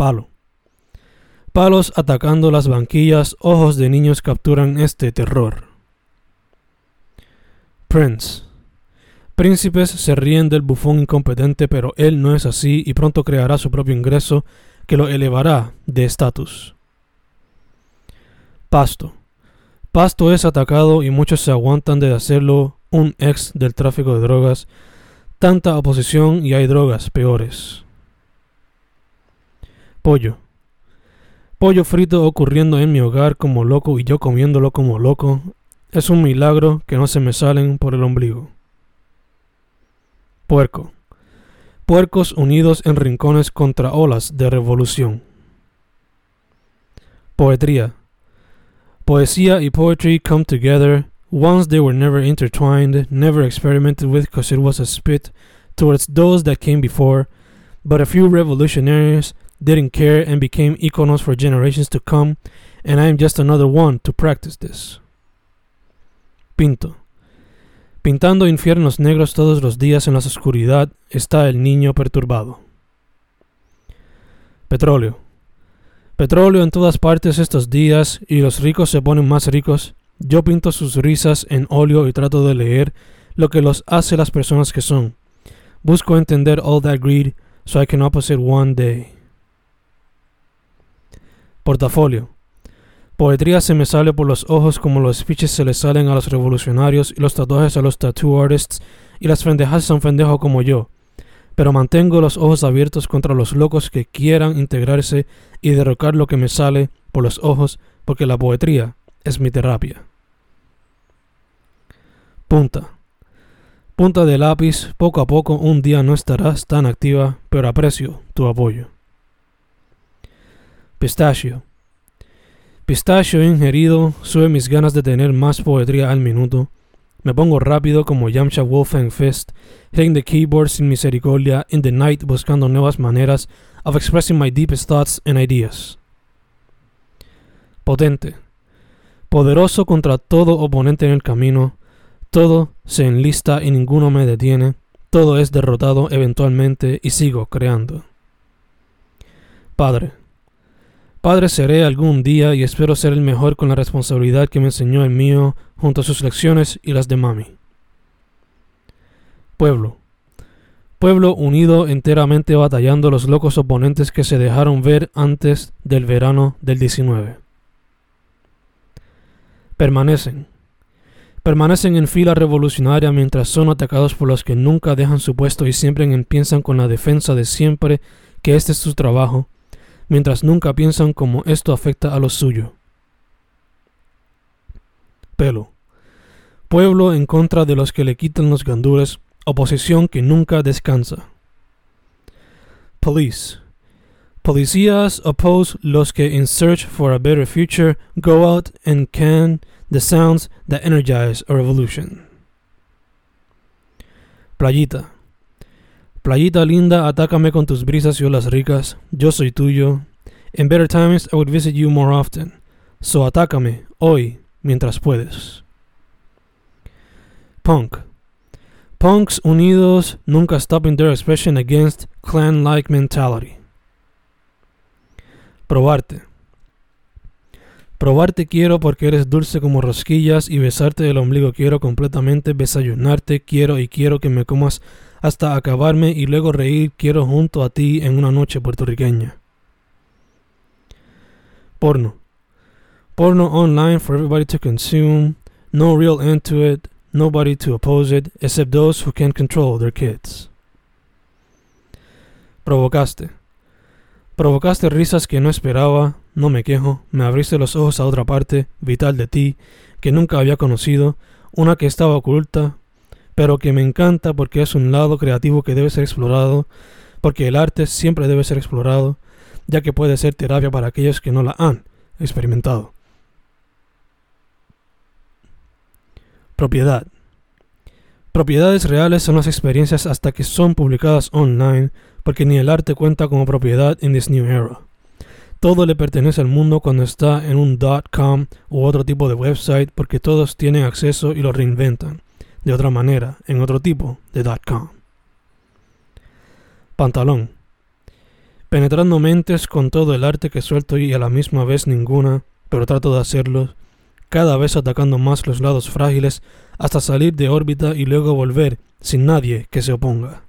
palo. Palos atacando las banquillas, ojos de niños capturan este terror. Prince. Príncipes se ríen del bufón incompetente, pero él no es así y pronto creará su propio ingreso que lo elevará de estatus. Pasto. Pasto es atacado y muchos se aguantan de hacerlo un ex del tráfico de drogas. Tanta oposición y hay drogas peores. Pollo. Pollo frito ocurriendo en mi hogar como loco y yo comiéndolo como loco. Es un milagro que no se me salen por el ombligo. Puerco. Puercos unidos en rincones contra olas de revolución. Poetría. Poesía y poetry come together. Once they were never intertwined, never experimented with because it was a spit towards those that came before, but a few revolutionaries didn't care and became iconos for generations to come, and I am just another one to practice this. Pinto. Pintando infiernos negros todos los días en la oscuridad está el niño perturbado. Petróleo. Petróleo en todas partes estos días y los ricos se ponen más ricos. Yo pinto sus risas en óleo y trato de leer lo que los hace las personas que son. Busco entender all that greed so I can opposite one day. Portafolio. Poetría se me sale por los ojos como los fiches se le salen a los revolucionarios y los tatuajes a los tattoo artists y las pendejas son pendejos como yo. Pero mantengo los ojos abiertos contra los locos que quieran integrarse y derrocar lo que me sale por los ojos porque la poetría es mi terapia. Punta. Punta de lápiz, poco a poco un día no estarás tan activa, pero aprecio tu apoyo. Pistachio. Pistachio ingerido sube mis ganas de tener más poetría al minuto. Me pongo rápido como Yamcha Wolfgang Fist, hitting the keyboard sin misericordia in the night buscando nuevas maneras of expressing my deepest thoughts and ideas. Potente. Poderoso contra todo oponente en el camino. Todo se enlista y ninguno me detiene. Todo es derrotado eventualmente y sigo creando. Padre. Padre seré algún día y espero ser el mejor con la responsabilidad que me enseñó el mío junto a sus lecciones y las de mami. Pueblo. Pueblo unido enteramente batallando los locos oponentes que se dejaron ver antes del verano del 19. Permanecen. Permanecen en fila revolucionaria mientras son atacados por los que nunca dejan su puesto y siempre empiezan con la defensa de siempre que este es su trabajo mientras nunca piensan cómo esto afecta a lo suyo. Pelo. Pueblo en contra de los que le quitan los gandules, oposición que nunca descansa. Police. Policías oppose los que in search for a better future go out and can the sounds that energize a revolution. Playita. Playita linda, atácame con tus brisas y olas ricas. Yo soy tuyo. In better times I would visit you more often. So atácame hoy mientras puedes. Punk. Punks unidos nunca stopping their expression against clan-like mentality. Probarte. Probarte quiero porque eres dulce como rosquillas y besarte el ombligo quiero completamente, desayunarte quiero y quiero que me comas hasta acabarme y luego reír quiero junto a ti en una noche puertorriqueña. Porno. Porno online for everybody to consume, no real end to it, nobody to oppose it, except those who can control their kids. Provocaste. Provocaste risas que no esperaba, no me quejo, me abriste los ojos a otra parte, vital de ti, que nunca había conocido, una que estaba oculta, pero que me encanta porque es un lado creativo que debe ser explorado, porque el arte siempre debe ser explorado, ya que puede ser terapia para aquellos que no la han experimentado. Propiedad. Propiedades reales son las experiencias hasta que son publicadas online, porque ni el arte cuenta como propiedad en this new era. Todo le pertenece al mundo cuando está en un .com u otro tipo de website porque todos tienen acceso y lo reinventan de otra manera en otro tipo de .com. Pantalón. penetrando mentes con todo el arte que suelto y a la misma vez ninguna, pero trato de hacerlo, cada vez atacando más los lados frágiles hasta salir de órbita y luego volver sin nadie que se oponga.